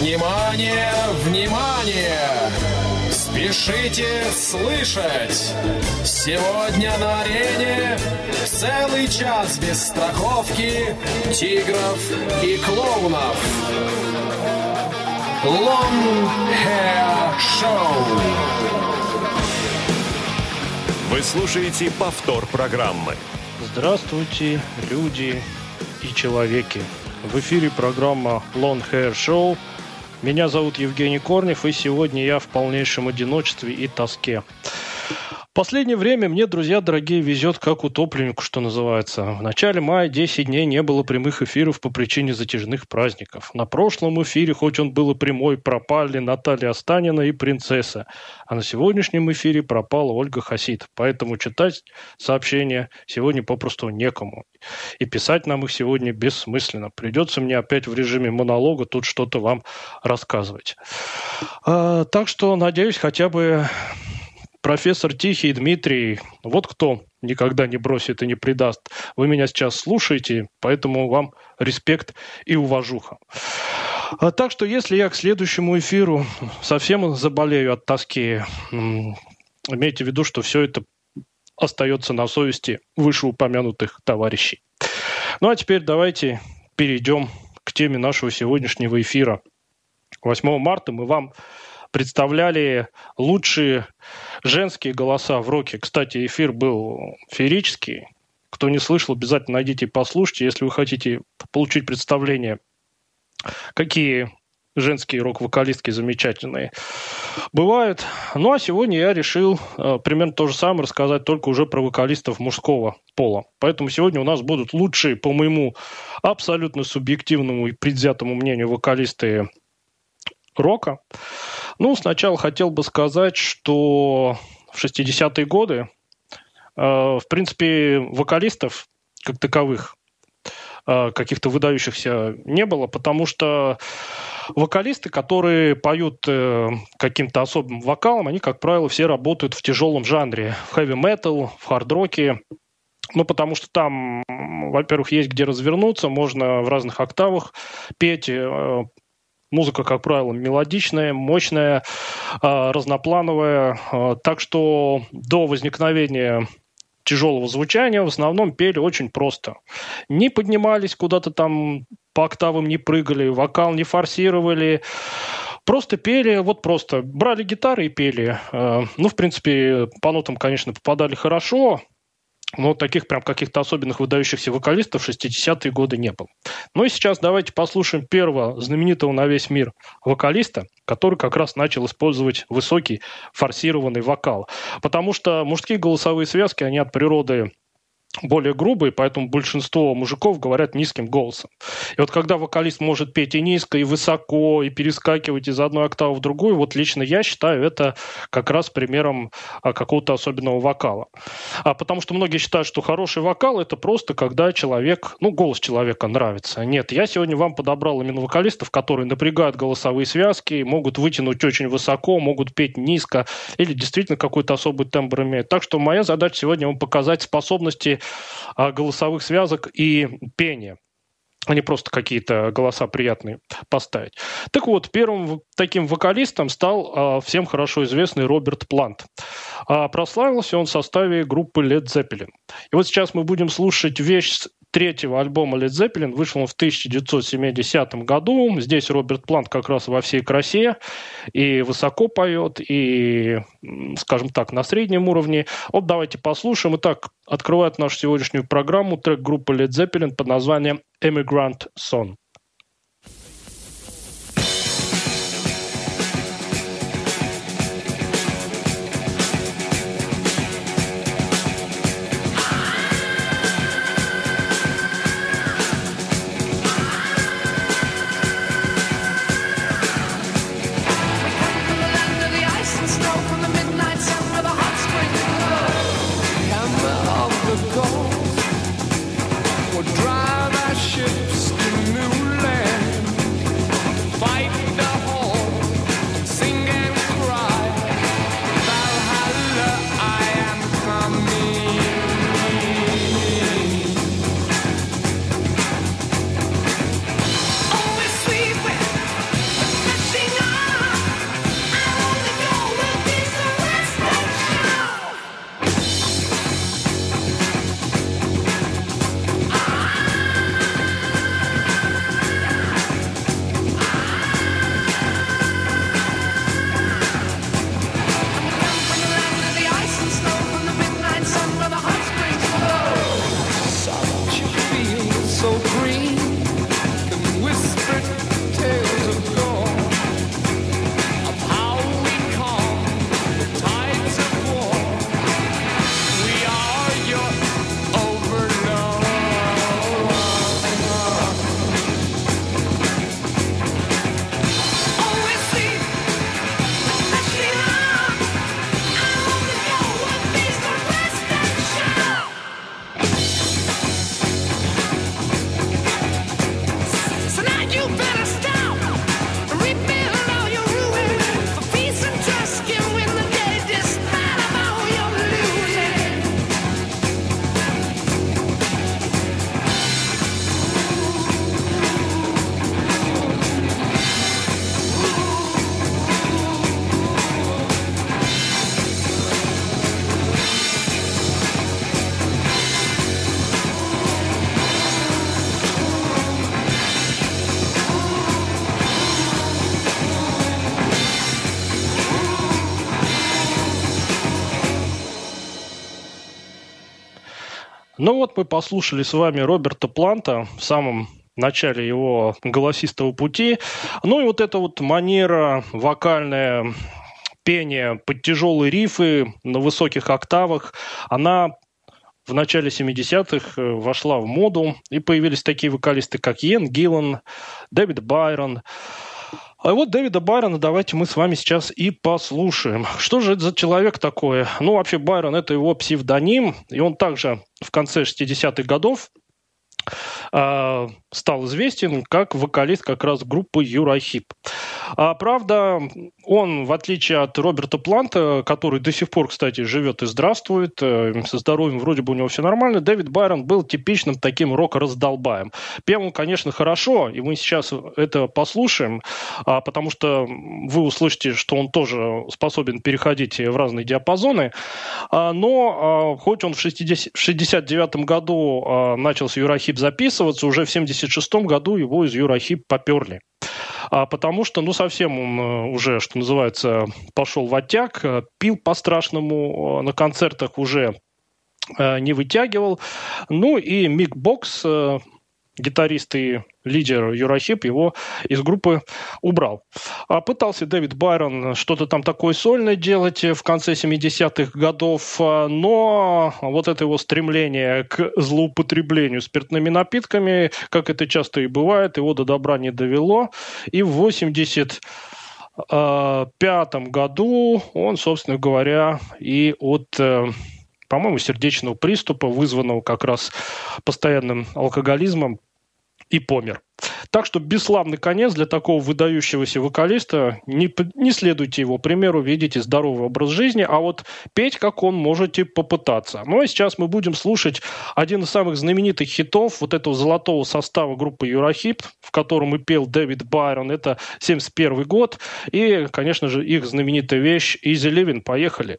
Внимание, внимание! Спешите слышать! Сегодня на арене целый час без страховки тигров и клоунов. Long Hair Show. Вы слушаете повтор программы. Здравствуйте, люди и человеки. В эфире программа Long Hair Show. Меня зовут Евгений Корнев, и сегодня я в полнейшем одиночестве и тоске. Последнее время мне, друзья дорогие, везет как утопленнику, что называется. В начале мая 10 дней не было прямых эфиров по причине затяжных праздников. На прошлом эфире, хоть он был и прямой, пропали Наталья Останина и принцесса. А на сегодняшнем эфире пропала Ольга Хасид. Поэтому читать сообщения сегодня попросту некому. И писать нам их сегодня бессмысленно. Придется мне опять в режиме монолога тут что-то вам рассказывать. А, так что, надеюсь, хотя бы профессор Тихий Дмитрий, вот кто никогда не бросит и не предаст. Вы меня сейчас слушаете, поэтому вам респект и уважуха. А так что если я к следующему эфиру совсем заболею от тоски, имейте в виду, что все это остается на совести вышеупомянутых товарищей. Ну а теперь давайте перейдем к теме нашего сегодняшнего эфира. 8 марта мы вам представляли лучшие женские голоса в роке. Кстати, эфир был феерический. Кто не слышал, обязательно найдите и послушайте, если вы хотите получить представление, какие женские рок-вокалистки замечательные бывают. Ну а сегодня я решил э, примерно то же самое рассказать, только уже про вокалистов мужского пола. Поэтому сегодня у нас будут лучшие, по моему абсолютно субъективному и предвзятому мнению, вокалисты рока. Ну, сначала хотел бы сказать, что в 60-е годы, э, в принципе, вокалистов как таковых э, каких-то выдающихся не было, потому что вокалисты, которые поют э, каким-то особым вокалом, они, как правило, все работают в тяжелом жанре, в хэви-метал, в хард-роке, ну, потому что там, во-первых, есть где развернуться, можно в разных октавах петь, Музыка, как правило, мелодичная, мощная, а, разноплановая. А, так что до возникновения тяжелого звучания в основном пели очень просто. Не поднимались куда-то там по октавам, не прыгали, вокал не форсировали. Просто пели, вот просто брали гитары и пели. А, ну, в принципе, по нотам, конечно, попадали хорошо, но таких прям каких-то особенных выдающихся вокалистов в 60-е годы не было. Ну и сейчас давайте послушаем первого знаменитого на весь мир вокалиста, который как раз начал использовать высокий форсированный вокал. Потому что мужские голосовые связки, они от природы более грубые, поэтому большинство мужиков говорят низким голосом. И вот когда вокалист может петь и низко, и высоко, и перескакивать из одной октавы в другую, вот лично я считаю это как раз примером а, какого-то особенного вокала. А потому что многие считают, что хороший вокал – это просто когда человек, ну, голос человека нравится. Нет, я сегодня вам подобрал именно вокалистов, которые напрягают голосовые связки, могут вытянуть очень высоко, могут петь низко или действительно какой-то особый тембр имеют. Так что моя задача сегодня вам показать способности а, голосовых связок и пения а не просто какие-то голоса приятные поставить. Так вот, первым таким вокалистом стал э, всем хорошо известный Роберт Плант. А прославился он в составе группы Led Zeppelin. И вот сейчас мы будем слушать вещь третьего альбома Led Zeppelin. Вышел он в 1970 году. Здесь Роберт Плант как раз во всей красе и высоко поет, и, скажем так, на среднем уровне. Вот давайте послушаем. Итак, открывает нашу сегодняшнюю программу трек группы Led Zeppelin под названием «Emigrant Song». Ну вот мы послушали с вами Роберта Планта в самом начале его голосистого пути. Ну и вот эта вот манера вокальная пение под тяжелые рифы на высоких октавах, она в начале 70-х э, вошла в моду, и появились такие вокалисты, как Йен Гиллан, Дэвид Байрон. А вот Дэвида Байрона давайте мы с вами сейчас и послушаем. Что же это за человек такой? Ну, вообще, Байрон – это его псевдоним, и он также в конце 60-х годов стал известен как вокалист как раз группы Юрахип. А, правда, он, в отличие от Роберта Планта, который до сих пор, кстати, живет и здравствует, э, со здоровьем вроде бы у него все нормально, Дэвид Байрон был типичным таким рок-раздолбаем. Пел он, конечно, хорошо, и мы сейчас это послушаем, а, потому что вы услышите, что он тоже способен переходить в разные диапазоны, а, но а, хоть он в 1969 году начал с Юрахип записываться, уже в 1976 году его из Юрахип поперли а потому что, ну, совсем он э, уже, что называется, пошел в оттяг, э, пил по-страшному, э, на концертах уже не вытягивал. Ну и Мик Бокс, гитарист и лидер Юрахип его из группы убрал. А пытался Дэвид Байрон что-то там такое сольное делать в конце 70-х годов, но вот это его стремление к злоупотреблению спиртными напитками, как это часто и бывает, его до добра не довело. И в 80 пятом году он, собственно говоря, и от э, по-моему, сердечного приступа, вызванного как раз постоянным алкоголизмом, и помер. Так что бесславный конец для такого выдающегося вокалиста. Не, не следуйте его примеру, видите здоровый образ жизни, а вот петь, как он, можете попытаться. Ну а сейчас мы будем слушать один из самых знаменитых хитов вот этого золотого состава группы Юрахип, в котором и пел Дэвид Байрон. Это 71 год. И, конечно же, их знаменитая вещь «Easy Living». Поехали.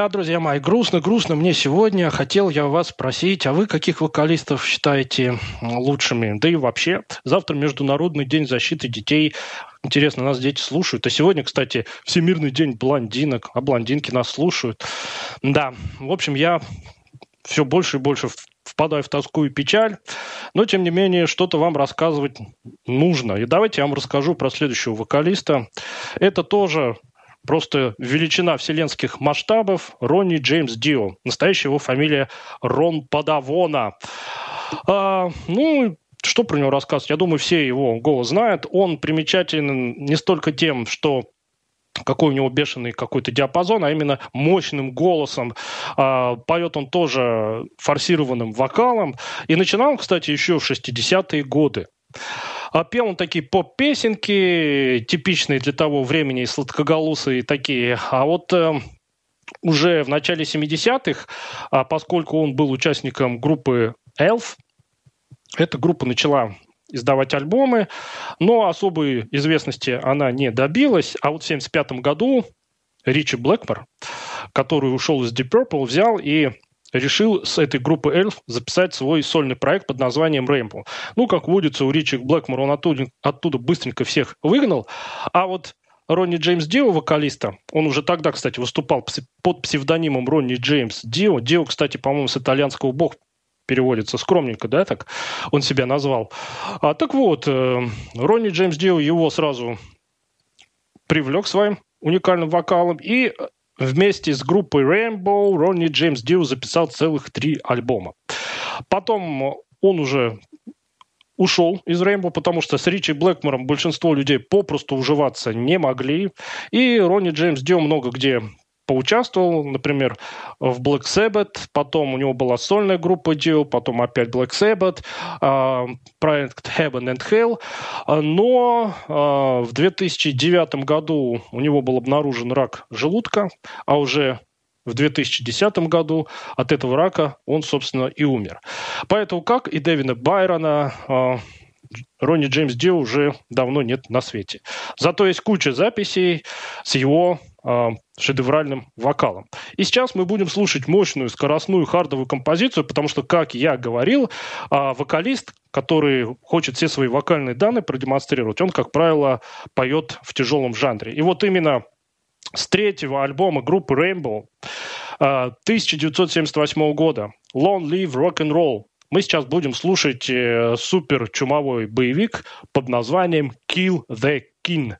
Да, друзья мои, грустно-грустно мне сегодня. Хотел я вас спросить, а вы каких вокалистов считаете лучшими? Да и вообще, завтра Международный день защиты детей. Интересно, нас дети слушают. А сегодня, кстати, Всемирный день блондинок, а блондинки нас слушают. Да, в общем, я все больше и больше впадаю в тоску и печаль, но, тем не менее, что-то вам рассказывать нужно. И давайте я вам расскажу про следующего вокалиста. Это тоже просто величина вселенских масштабов Ронни Джеймс Дио. Настоящая его фамилия Рон Падавона. А, ну, что про него рассказывать? Я думаю, все его голос знают. Он примечателен не столько тем, что какой у него бешеный какой-то диапазон, а именно мощным голосом. А, поет он тоже форсированным вокалом. И начинал кстати, еще в 60-е годы. А пел он такие поп-песенки, типичные для того времени, сладкоголосые такие. А вот э, уже в начале 70-х, а поскольку он был участником группы Elf, эта группа начала издавать альбомы, но особой известности она не добилась. А вот в 1975 году Ричи Блэкмор, который ушел из Deep Purple, взял и решил с этой группы Elf записать свой сольный проект под названием Rainbow. Ну, как водится, у Ричи Блэкмора он оттуда, оттуда быстренько всех выгнал. А вот Ронни Джеймс Дио, вокалиста, он уже тогда, кстати, выступал под псевдонимом Ронни Джеймс Дио. Дио, кстати, по-моему, с итальянского бог переводится скромненько, да, так он себя назвал. А, так вот, э, Ронни Джеймс Дио его сразу привлек своим уникальным вокалом, и вместе с группой Rainbow Ронни Джеймс Дио записал целых три альбома. Потом он уже ушел из Rainbow, потому что с Ричи Блэкмором большинство людей попросту уживаться не могли. И Ронни Джеймс Дио много где поучаствовал, например, в Black Sabbath, потом у него была сольная группа Dio, потом опять Black Sabbath, а, проект Heaven and Hell, а, но а, в 2009 году у него был обнаружен рак желудка, а уже в 2010 году от этого рака он, собственно, и умер. Поэтому, как и Дэвина Байрона, Ронни Джеймс Дио уже давно нет на свете. Зато есть куча записей с его шедевральным вокалом. И сейчас мы будем слушать мощную скоростную хардовую композицию, потому что, как я говорил, э, вокалист, который хочет все свои вокальные данные продемонстрировать, он, как правило, поет в тяжелом жанре. И вот именно с третьего альбома группы Rainbow 1978 года Long Live Rock and Roll мы сейчас будем слушать э, супер чумовой боевик под названием Kill the King.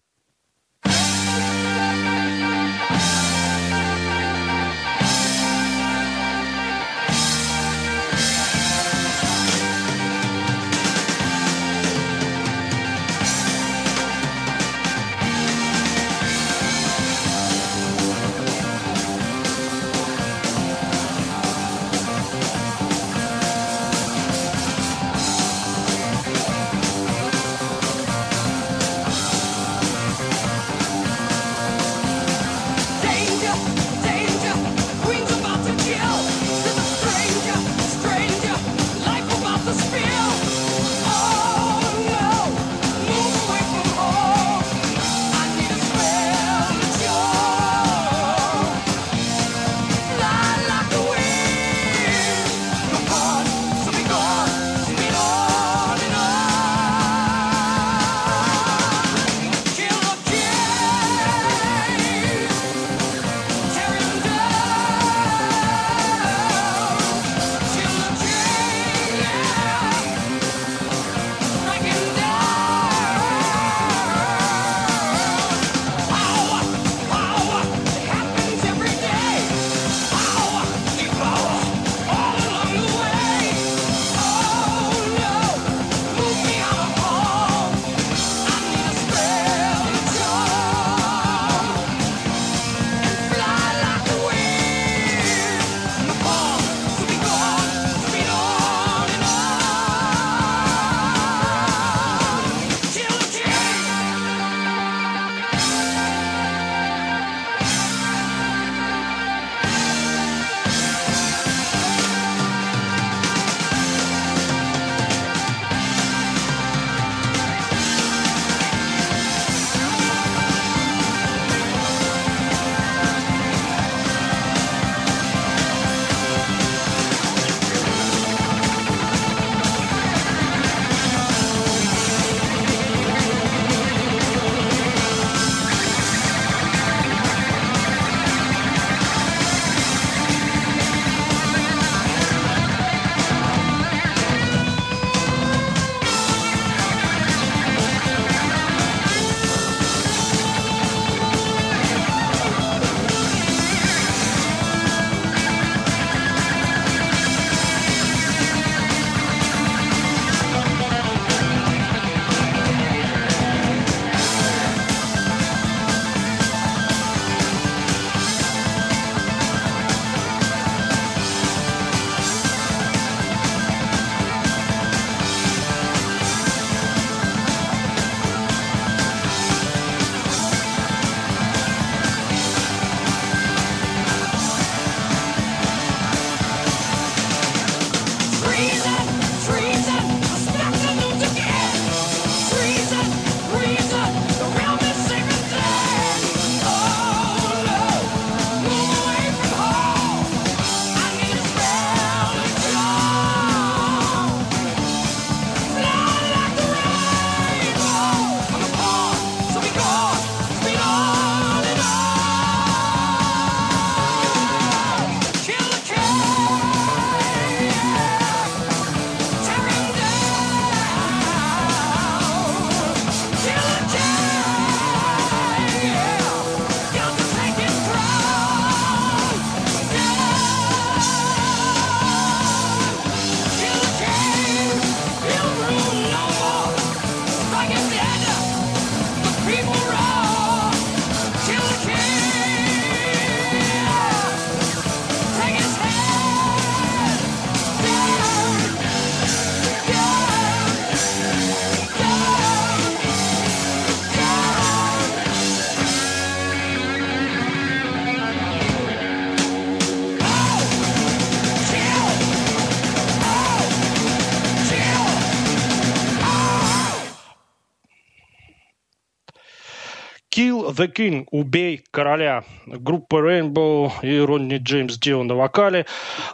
The King, убей короля. Группа Rainbow и Ронни Джеймс Дио на вокале.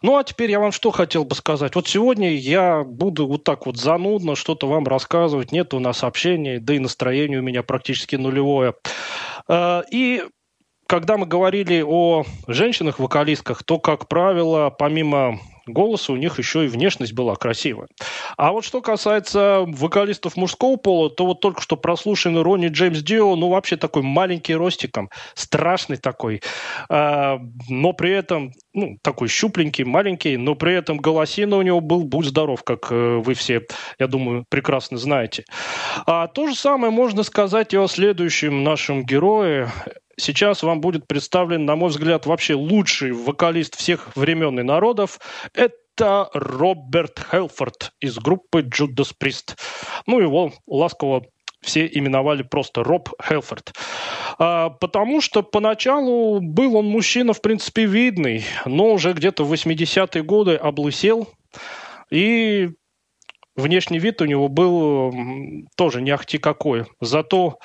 Ну, а теперь я вам что хотел бы сказать. Вот сегодня я буду вот так вот занудно что-то вам рассказывать. Нет у нас общения, да и настроение у меня практически нулевое. А, и когда мы говорили о женщинах-вокалистках, то, как правило, помимо голоса у них еще и внешность была красивая. А вот что касается вокалистов мужского пола, то вот только что прослушанный Ронни Джеймс Дио, ну вообще такой маленький ростиком, страшный такой, э, но при этом ну, такой щупленький, маленький, но при этом голосина у него был «Будь здоров», как э, вы все, я думаю, прекрасно знаете. А то же самое можно сказать и о следующем нашем герое. Сейчас вам будет представлен, на мой взгляд, вообще лучший вокалист всех времен и народов. Это Роберт Хелфорд из группы Judas Priest. Ну, его ласково все именовали просто Роб Хелфорд. А, потому что поначалу был он мужчина, в принципе, видный, но уже где-то в 80-е годы облысел и внешний вид у него был тоже не ахти какой. Зато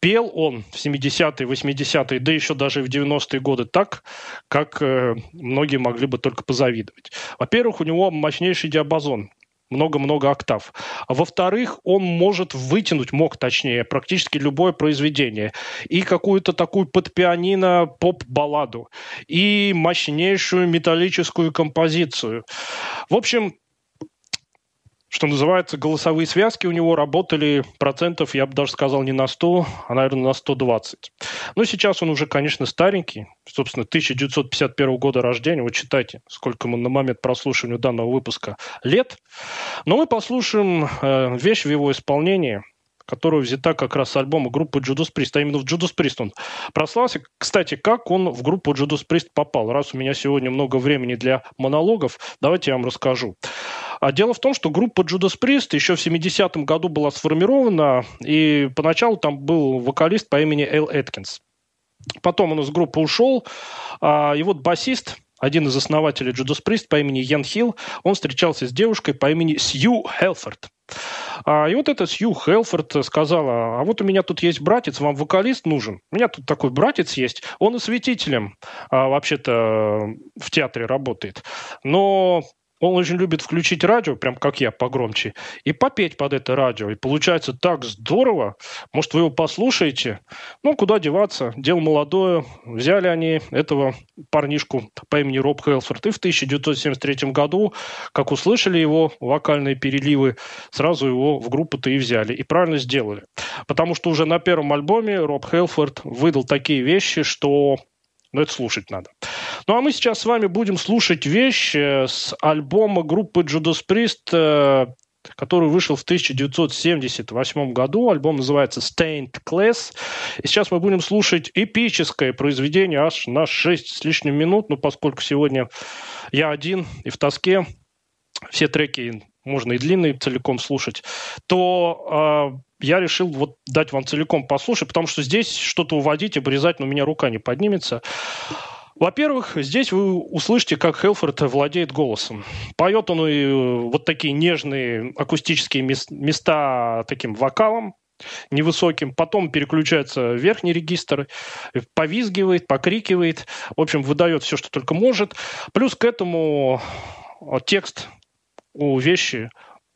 пел он в 70-е, 80-е, да еще даже в 90-е годы так, как э, многие могли бы только позавидовать. Во-первых, у него мощнейший диапазон много-много октав. А во-вторых, он может вытянуть, мог точнее, практически любое произведение. И какую-то такую под пианино поп-балладу, и мощнейшую металлическую композицию. В общем, что называется, голосовые связки у него работали процентов, я бы даже сказал, не на 100, а, наверное, на 120. Но сейчас он уже, конечно, старенький, собственно, 1951 года рождения. Вот читайте, сколько ему на момент прослушивания данного выпуска лет. Но мы послушаем э, вещь в его исполнении – которая взята как раз с альбома группы Judas Priest, а именно в Judas Priest он прослался. Кстати, как он в группу Judas Priest попал? Раз у меня сегодня много времени для монологов, давайте я вам расскажу. А дело в том, что группа Judas Priest еще в 70-м году была сформирована, и поначалу там был вокалист по имени Эл Эткинс. Потом он из группы ушел, а, и вот басист, один из основателей Judas Priest по имени Ян Хилл, он встречался с девушкой по имени Сью Хелфорд. А, и вот эта Сью Хелфорд сказала, а вот у меня тут есть братец, вам вокалист нужен? У меня тут такой братец есть, он осветителем а, вообще-то в театре работает. Но он очень любит включить радио, прям как я, погромче, и попеть под это радио. И получается так здорово. Может, вы его послушаете? Ну, куда деваться? Дело молодое. Взяли они этого парнишку по имени Роб Хелфорд. И в 1973 году, как услышали его вокальные переливы, сразу его в группу-то и взяли. И правильно сделали. Потому что уже на первом альбоме Роб Хелфорд выдал такие вещи, что ну, это слушать надо. Ну, а мы сейчас с вами будем слушать вещь э, с альбома группы Judas Priest, э, который вышел в 1978 году. Альбом называется Stained Class. И сейчас мы будем слушать эпическое произведение аж на 6 с лишним минут. Ну, поскольку сегодня я один и в тоске, все треки можно и длинные целиком слушать, то э, я решил вот дать вам целиком послушать, потому что здесь что-то уводить, обрезать, но у меня рука не поднимется. Во-первых, здесь вы услышите, как Хелфорд владеет голосом. Поет он и э, вот такие нежные акустические места таким вокалом, невысоким, потом переключается в верхний регистр, повизгивает, покрикивает, в общем, выдает все, что только может. Плюс к этому э, текст у вещи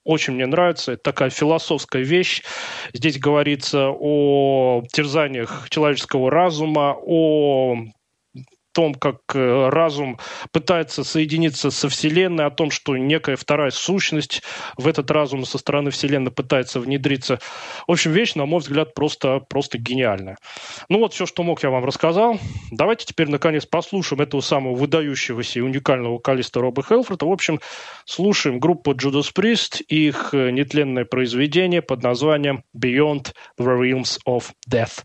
очень мне нравится. Это такая философская вещь. Здесь говорится о терзаниях человеческого разума, о том, как э, разум пытается соединиться со Вселенной, о том, что некая вторая сущность в этот разум со стороны Вселенной пытается внедриться. В общем, вещь, на мой взгляд, просто, просто гениальная. Ну вот все, что мог, я вам рассказал. Давайте теперь, наконец, послушаем этого самого выдающегося и уникального вокалиста Роба Хелфорда. В общем, слушаем группу Judas Priest, их э, нетленное произведение под названием «Beyond the Realms of Death».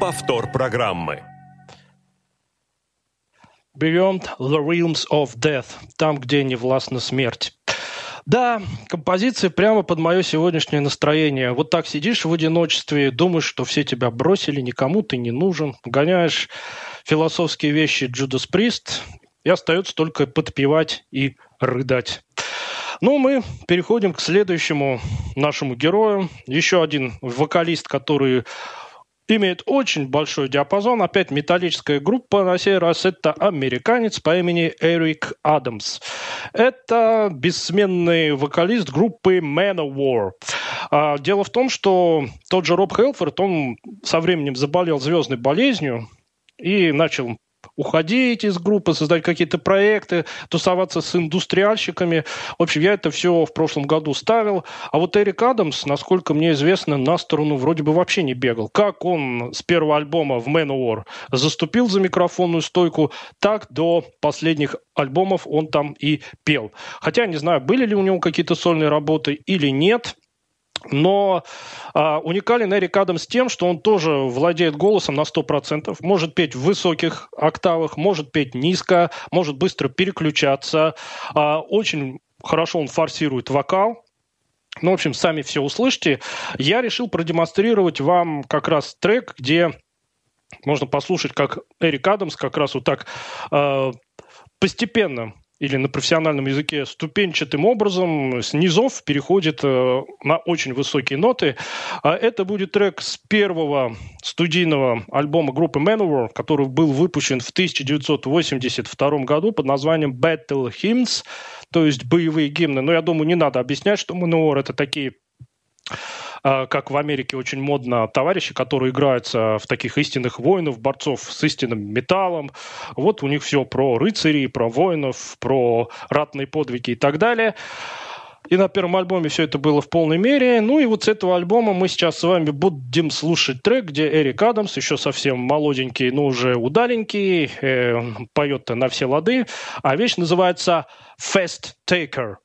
Повтор программы. Beyond the Realms of Death. Там, где не властна смерть. Да, композиция прямо под мое сегодняшнее настроение. Вот так сидишь в одиночестве, думаешь, что все тебя бросили, никому ты не нужен, гоняешь философские вещи Джудас Прист, и остается только подпевать и рыдать. Ну, мы переходим к следующему нашему герою. Еще один вокалист, который имеет очень большой диапазон. Опять металлическая группа, на сей раз это американец по имени Эрик Адамс. Это бессменный вокалист группы Manowar. А, дело в том, что тот же Роб Хелфорд, он со временем заболел звездной болезнью и начал уходить из группы, создать какие-то проекты, тусоваться с индустриальщиками. В общем, я это все в прошлом году ставил. А вот Эрик Адамс, насколько мне известно, на сторону вроде бы вообще не бегал. Как он с первого альбома в Manowar заступил за микрофонную стойку, так до последних альбомов он там и пел. Хотя не знаю, были ли у него какие-то сольные работы или нет – но а, уникален Эрик Адамс тем, что он тоже владеет голосом на 100%, может петь в высоких октавах, может петь низко, может быстро переключаться. А, очень хорошо он форсирует вокал, ну, в общем, сами все услышите. Я решил продемонстрировать вам как раз трек, где можно послушать, как Эрик Адамс как раз вот так э, постепенно или на профессиональном языке ступенчатым образом с низов переходит э, на очень высокие ноты. А это будет трек с первого студийного альбома группы Manowar, который был выпущен в 1982 году под названием Battle Hymns, то есть боевые гимны. Но я думаю, не надо объяснять, что Manowar это такие как в Америке очень модно товарищи, которые играются в таких истинных воинов, борцов с истинным металлом. Вот у них все про рыцарей, про воинов, про ратные подвиги и так далее. И на первом альбоме все это было в полной мере. Ну и вот с этого альбома мы сейчас с вами будем слушать трек, где Эрик Адамс, еще совсем молоденький, но уже удаленький, э, поет на все лады. А вещь называется «Fast Taker».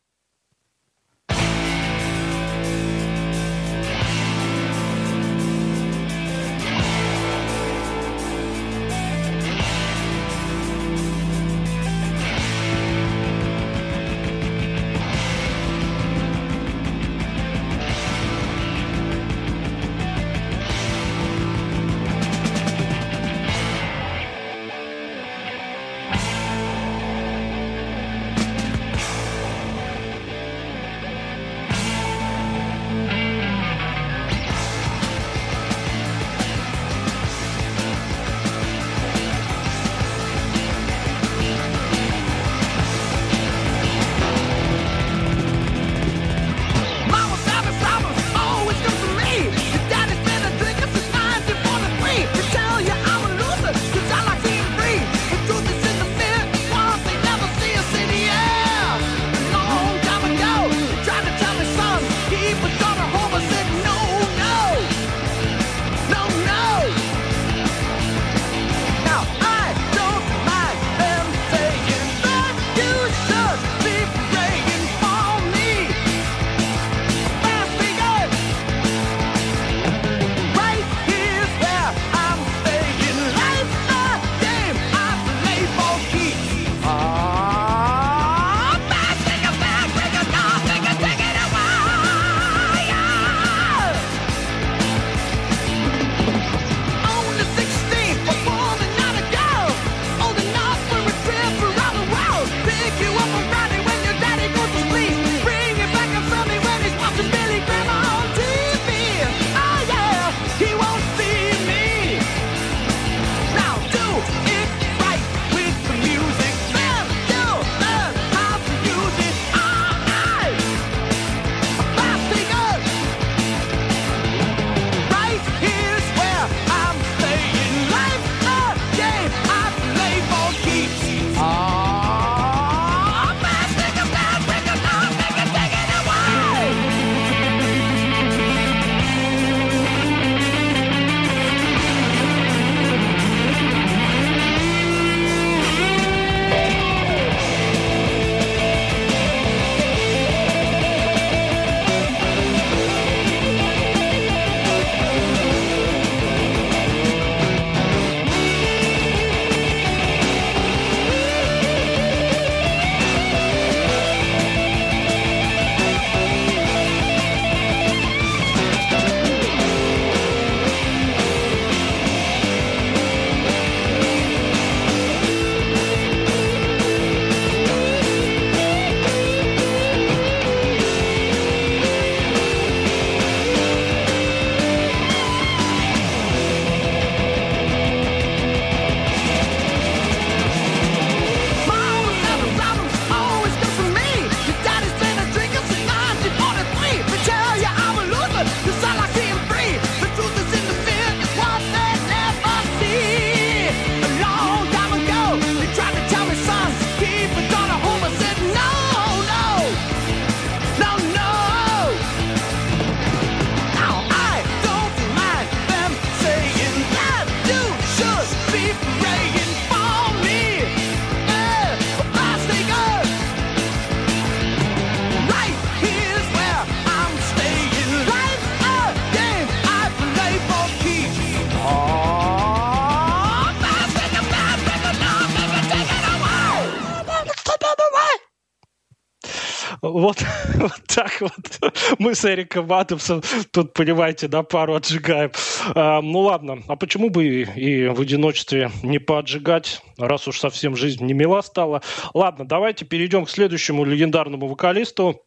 Мы с Эриком Адамсом тут, понимаете, на пару отжигаем. А, ну ладно, а почему бы и, в одиночестве не поотжигать, раз уж совсем жизнь не мила стала? Ладно, давайте перейдем к следующему легендарному вокалисту.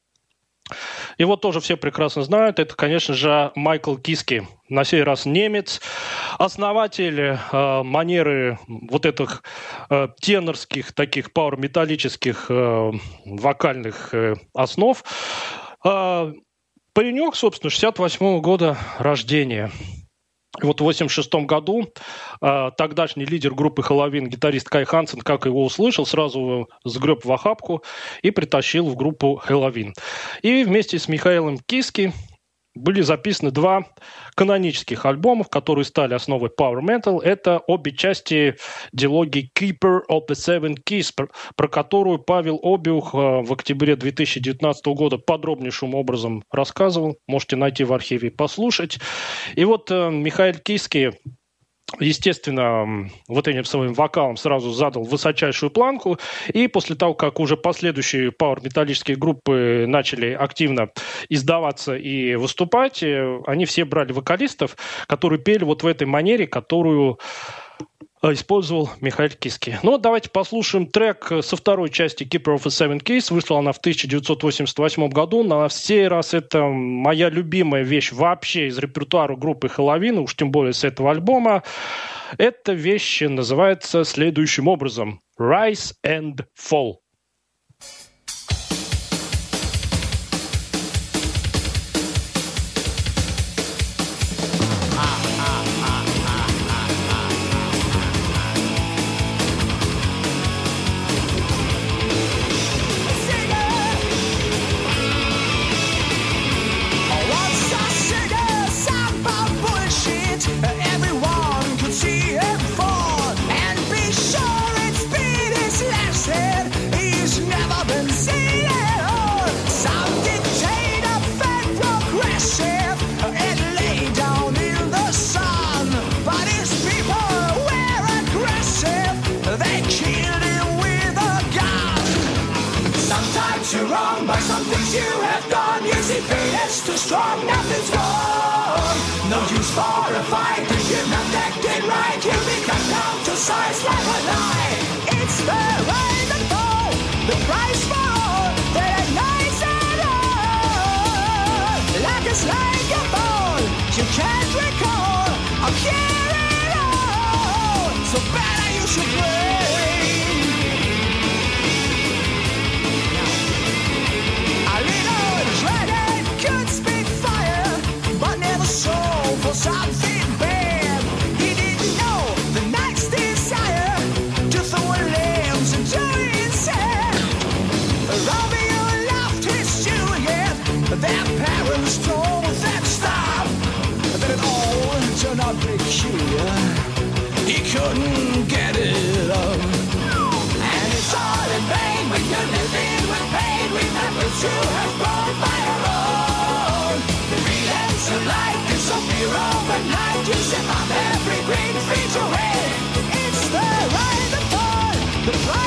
Его тоже все прекрасно знают. Это, конечно же, Майкл Киски. На сей раз немец, основатель э, манеры вот этих э, тенорских, таких пауэр-металлических э, вокальных э, основ. Э, паренек, собственно, 68 -го года рождения. Вот в 1986 году э, тогдашний лидер группы Хэллоуин, гитарист Кай Хансен, как его услышал, сразу сгреб в охапку и притащил в группу Хэллоуин. И вместе с Михаилом Киски были записаны два канонических альбомов, которые стали основой Power Metal. Это обе части дилогии Keeper of the Seven Keys, про, которую Павел Обиух э, в октябре 2019 года подробнейшим образом рассказывал. Можете найти в архиве и послушать. И вот э, Михаил Киски естественно, вот этим своим вокалом сразу задал высочайшую планку. И после того, как уже последующие пауэр-металлические группы начали активно издаваться и выступать, э, они все брали вокалистов, которые пели вот в этой манере, которую использовал Михаил Киски. Ну, давайте послушаем трек со второй части Keeper of the Seven Keys. Вышла она в 1988 году. На сей раз это моя любимая вещь вообще из репертуара группы Хэллоуин, уж тем более с этого альбома. Эта вещь называется следующим образом. Rise and Fall. The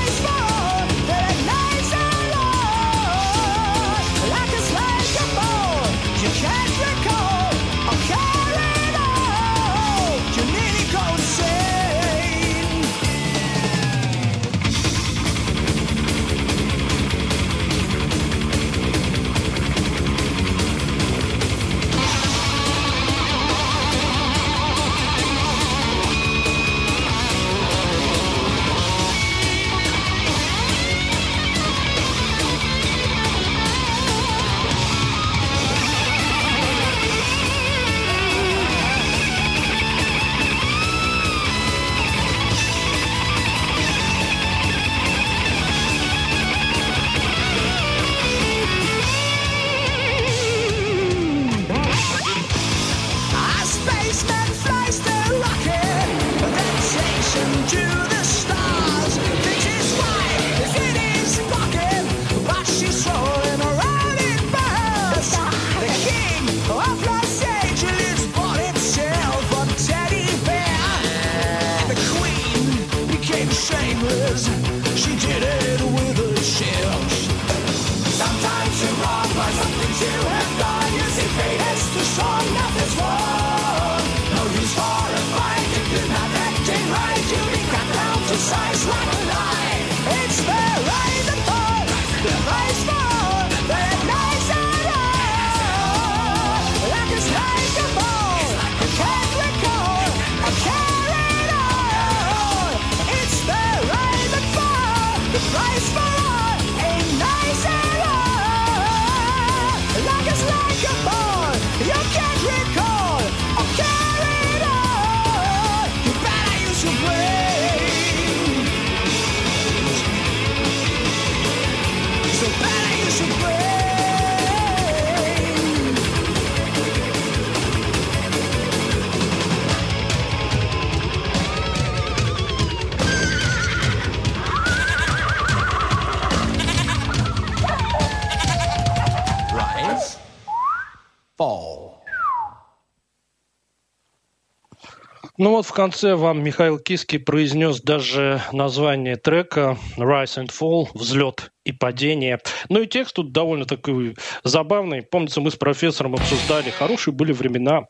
вот в конце вам Михаил Киски произнес даже название трека «Rise and Fall» – «Взлет и падение». Ну и текст тут довольно такой забавный. Помнится, мы с профессором обсуждали, хорошие были времена,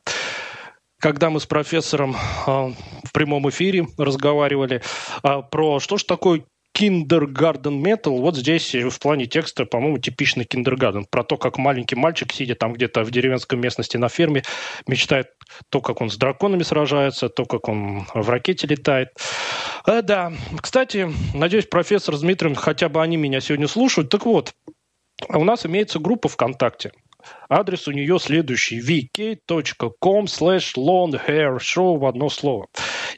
когда мы с профессором э, в прямом эфире разговаривали э, про что ж такое Kindergarten Metal, вот здесь в плане текста, по-моему, типичный Kindergarten. Про то, как маленький мальчик, сидя там где-то в деревенской местности на ферме, мечтает то, как он с драконами сражается, то, как он в ракете летает. Э, да, кстати, надеюсь, профессор с Дмитрием, хотя бы они меня сегодня слушают. Так вот, у нас имеется группа ВКонтакте. Адрес у нее следующий. vk.com slash longhairshow в одно слово.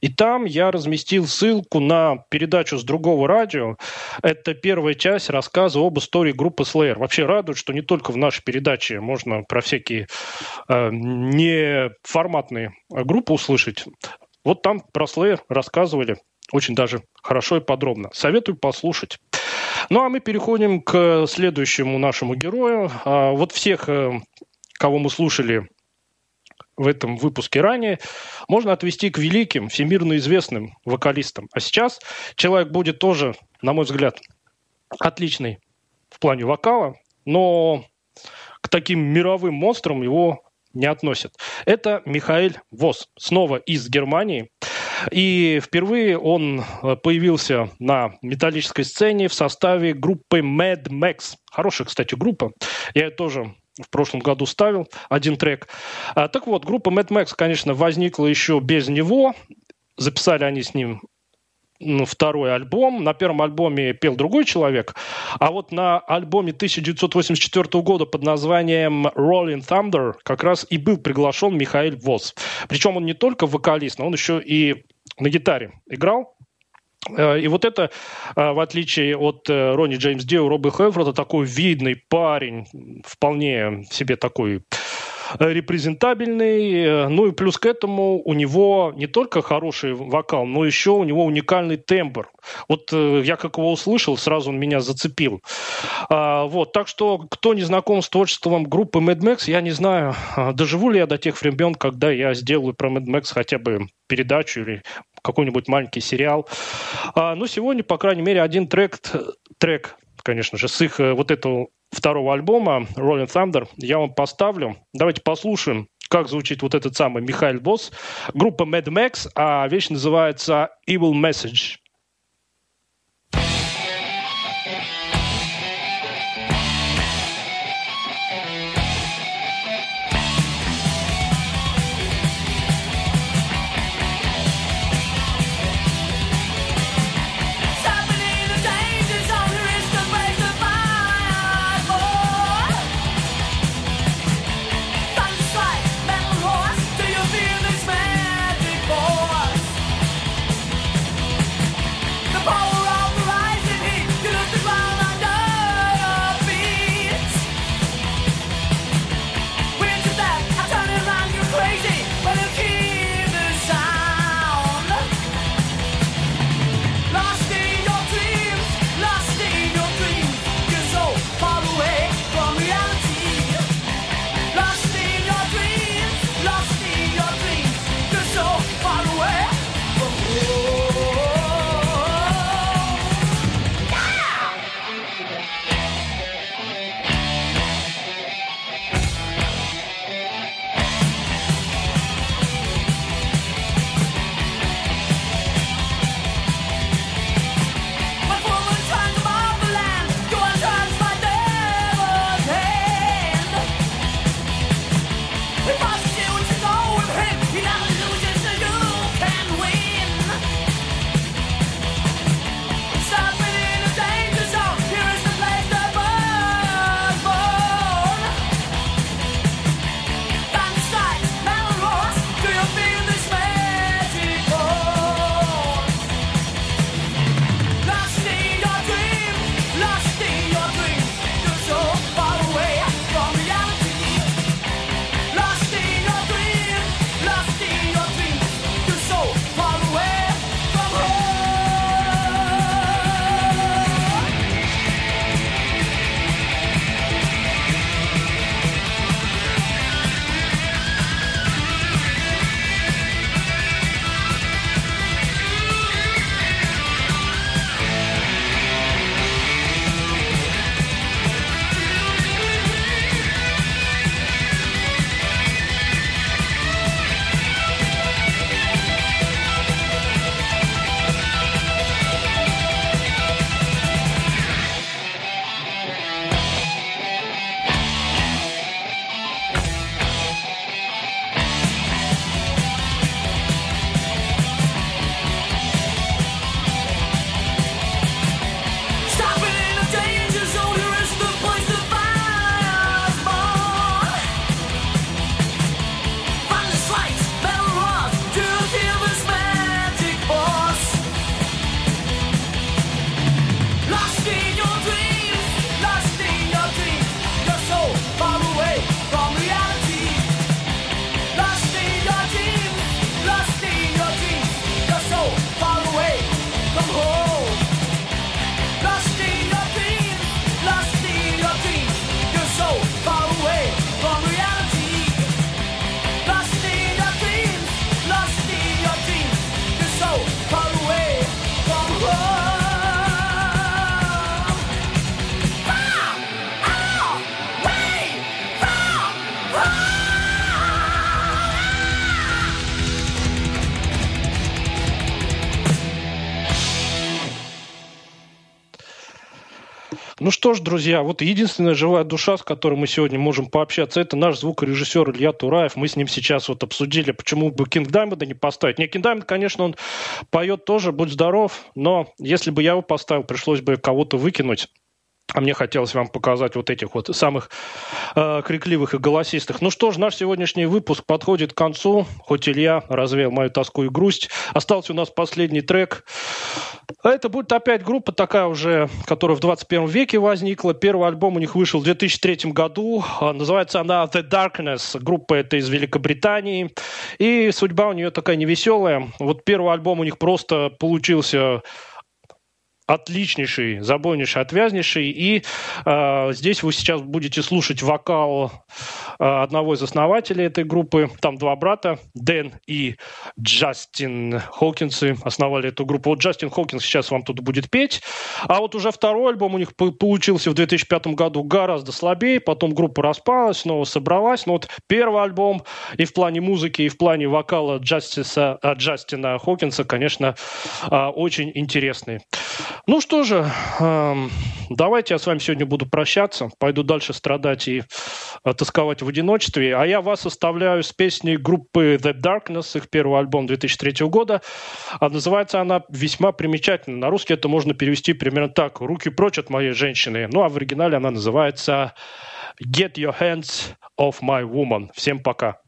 И там я разместил ссылку на передачу с другого радио. Это первая часть рассказа об истории группы Slayer. Вообще радует, что не только в нашей передаче можно про всякие э, неформатные группы услышать. Вот там про Slayer рассказывали очень даже хорошо и подробно. Советую послушать. Ну а мы переходим к следующему нашему герою. А, вот всех, э, кого мы слушали в этом выпуске ранее, можно отвести к великим, всемирно известным вокалистам. А сейчас человек будет тоже, на мой взгляд, отличный в плане вокала, но к таким мировым монстрам его не относят. Это Михаил Вос, снова из Германии. И впервые он э, появился на металлической сцене в составе группы Mad Max. Хорошая, кстати, группа. Я ее тоже в прошлом году ставил один трек. А, так вот, группа Mad Max, конечно, возникла еще без него. Записали они с ним второй альбом. На первом альбоме пел другой человек, а вот на альбоме 1984 года под названием Rolling Thunder как раз и был приглашен Михаил Вос. Причем он не только вокалист, но он еще и на гитаре играл. Э, и вот это, э, в отличие от э, Ронни Джеймс Дио, Робби Хеффорда, такой видный парень, вполне себе такой репрезентабельный. Ну и плюс к этому у него не только хороший вокал, но еще у него уникальный тембр. Вот я как его услышал, сразу он меня зацепил. А, вот, так что кто не знаком с творчеством группы Mad Max, я не знаю, доживу ли я до тех времен, когда я сделаю про Mad Max хотя бы передачу или какой-нибудь маленький сериал. А, ну, сегодня, по крайней мере, один трек, трек, конечно же, с их э, вот этого второго альбома Rolling Thunder я вам поставлю. Давайте послушаем, как звучит вот этот самый Михаил Босс. Группа Mad Max, а вещь называется Evil Message. Ну что ж, друзья, вот единственная живая душа, с которой мы сегодня можем пообщаться, это наш звукорежиссер Илья Тураев. Мы с ним сейчас вот обсудили, почему бы Кинг Даймонда не поставить. Не, Кинг Даймонд, конечно, он поет тоже, будь здоров, но если бы я его поставил, пришлось бы кого-то выкинуть. А мне хотелось вам показать вот этих вот самых э, крикливых и голосистых. Ну что ж, наш сегодняшний выпуск подходит к концу. Хоть Илья развеял мою тоску и грусть. Остался у нас последний трек. А это будет опять группа такая уже, которая в 21 веке возникла. Первый альбом у них вышел в 2003 году. А, называется она The Darkness. Группа это из Великобритании. И судьба у нее такая невеселая. Вот первый альбом у них просто получился отличнейший, забойнейший, отвязнейший. И э, здесь вы сейчас будете слушать вокал э, одного из основателей этой группы. Там два брата, Дэн и Джастин Хокинсы основали эту группу. Вот Джастин Хокинс сейчас вам тут будет петь. А вот уже второй альбом у них получился в 2005 году гораздо слабее. Потом группа распалась, снова собралась. Но вот первый альбом и в плане музыки, и в плане вокала Джастиса, э, Джастина Хокинса, конечно, очень интересный. Ну что же, эм, давайте я с вами сегодня буду прощаться. Пойду дальше страдать и э, тосковать в одиночестве. А я вас оставляю с песней группы The Darkness, их первый альбом 2003 года. А называется она весьма примечательно. На русский это можно перевести примерно так. «Руки прочь от моей женщины». Ну а в оригинале она называется «Get your hands off my woman». Всем пока.